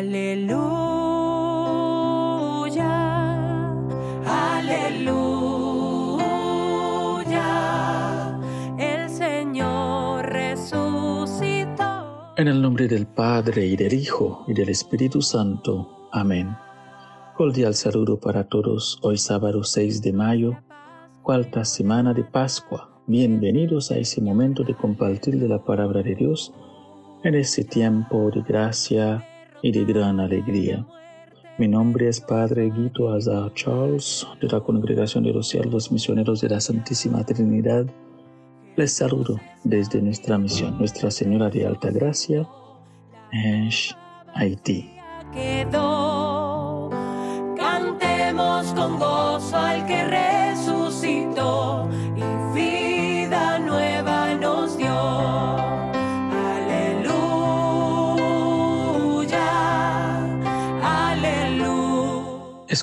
Aleluya, aleluya, el Señor resucitó. En el nombre del Padre y del Hijo y del Espíritu Santo. Amén. Cordial saludo para todos hoy sábado 6 de mayo, cuarta semana de Pascua. Bienvenidos a ese momento de compartir de la palabra de Dios en este tiempo de gracia y de gran alegría. Mi nombre es Padre Guido Azar Charles de la Congregación de los Siervos Misioneros de la Santísima Trinidad. Les saludo desde nuestra misión, Nuestra Señora de Alta Gracia, Haití.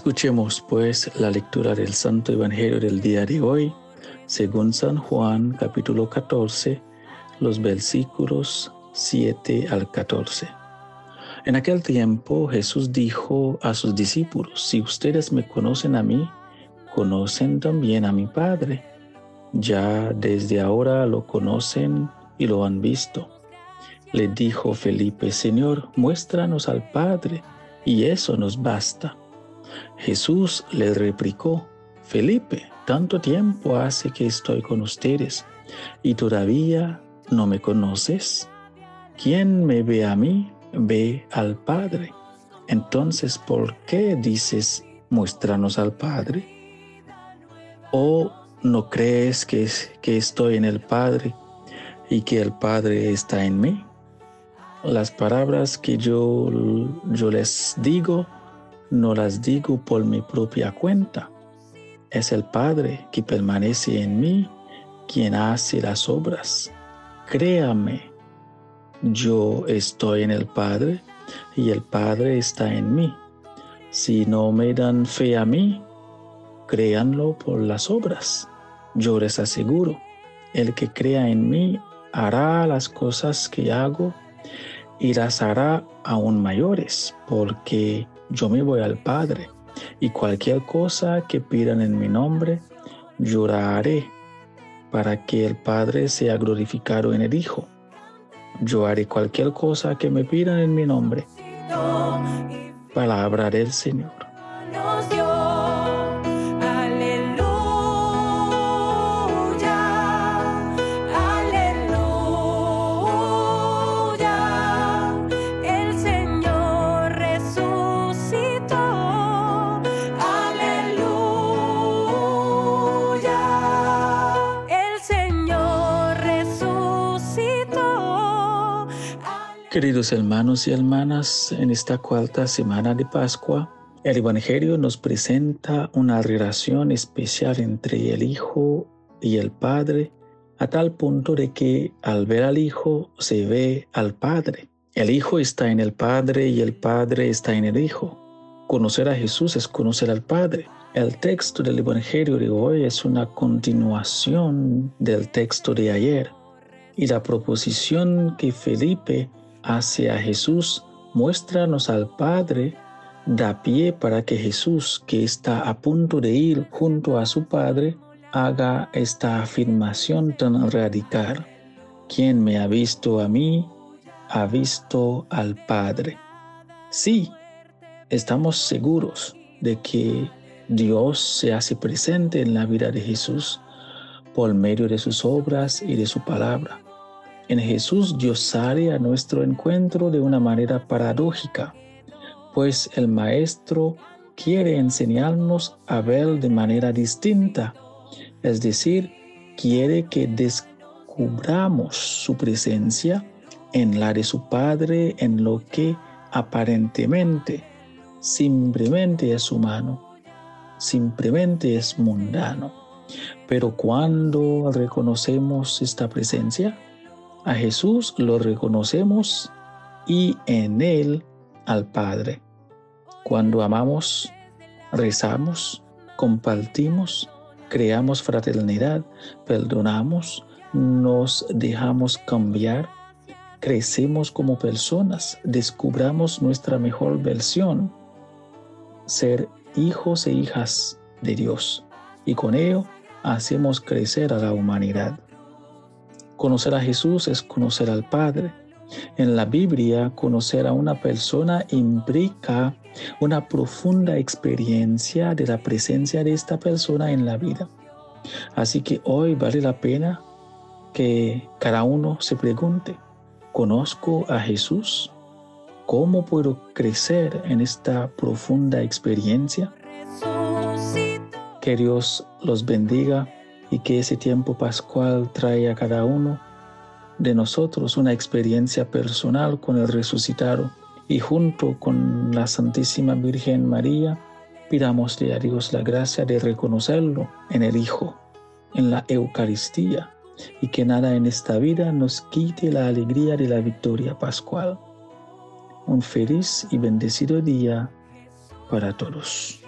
Escuchemos pues la lectura del Santo Evangelio del día de hoy, según San Juan capítulo 14, los versículos 7 al 14. En aquel tiempo Jesús dijo a sus discípulos, si ustedes me conocen a mí, conocen también a mi Padre. Ya desde ahora lo conocen y lo han visto. Le dijo Felipe, Señor, muéstranos al Padre, y eso nos basta. Jesús le replicó, Felipe, tanto tiempo hace que estoy con ustedes y todavía no me conoces. Quien me ve a mí, ve al Padre. Entonces, ¿por qué dices, muéstranos al Padre? ¿O no crees que, que estoy en el Padre y que el Padre está en mí? Las palabras que yo, yo les digo, no las digo por mi propia cuenta. Es el Padre que permanece en mí quien hace las obras. Créame, yo estoy en el Padre y el Padre está en mí. Si no me dan fe a mí, créanlo por las obras. Yo les aseguro, el que crea en mí hará las cosas que hago y las hará aún mayores, porque yo me voy al Padre, y cualquier cosa que pidan en mi nombre, yo haré, para que el Padre sea glorificado en el Hijo. Yo haré cualquier cosa que me pidan en mi nombre. Palabra del Señor. Queridos hermanos y hermanas, en esta cuarta semana de Pascua, el Evangelio nos presenta una relación especial entre el Hijo y el Padre, a tal punto de que al ver al Hijo se ve al Padre. El Hijo está en el Padre y el Padre está en el Hijo. Conocer a Jesús es conocer al Padre. El texto del Evangelio de hoy es una continuación del texto de ayer y la proposición que Felipe hacia Jesús, muéstranos al Padre, da pie para que Jesús, que está a punto de ir junto a su Padre, haga esta afirmación tan radical. Quien me ha visto a mí, ha visto al Padre. Sí, estamos seguros de que Dios se hace presente en la vida de Jesús por medio de sus obras y de su palabra. En Jesús Dios sale a nuestro encuentro de una manera paradójica, pues el Maestro quiere enseñarnos a ver de manera distinta, es decir, quiere que descubramos su presencia en la de su Padre en lo que aparentemente simplemente es humano, simplemente es mundano. Pero cuando reconocemos esta presencia, a Jesús lo reconocemos y en Él al Padre. Cuando amamos, rezamos, compartimos, creamos fraternidad, perdonamos, nos dejamos cambiar, crecemos como personas, descubramos nuestra mejor versión, ser hijos e hijas de Dios. Y con ello hacemos crecer a la humanidad. Conocer a Jesús es conocer al Padre. En la Biblia, conocer a una persona implica una profunda experiencia de la presencia de esta persona en la vida. Así que hoy vale la pena que cada uno se pregunte, ¿conozco a Jesús? ¿Cómo puedo crecer en esta profunda experiencia? Que Dios los bendiga y que ese tiempo pascual traiga a cada uno de nosotros una experiencia personal con el resucitado y junto con la Santísima Virgen María pidámosle a Dios la gracia de reconocerlo en el Hijo, en la Eucaristía y que nada en esta vida nos quite la alegría de la victoria pascual. Un feliz y bendecido día para todos.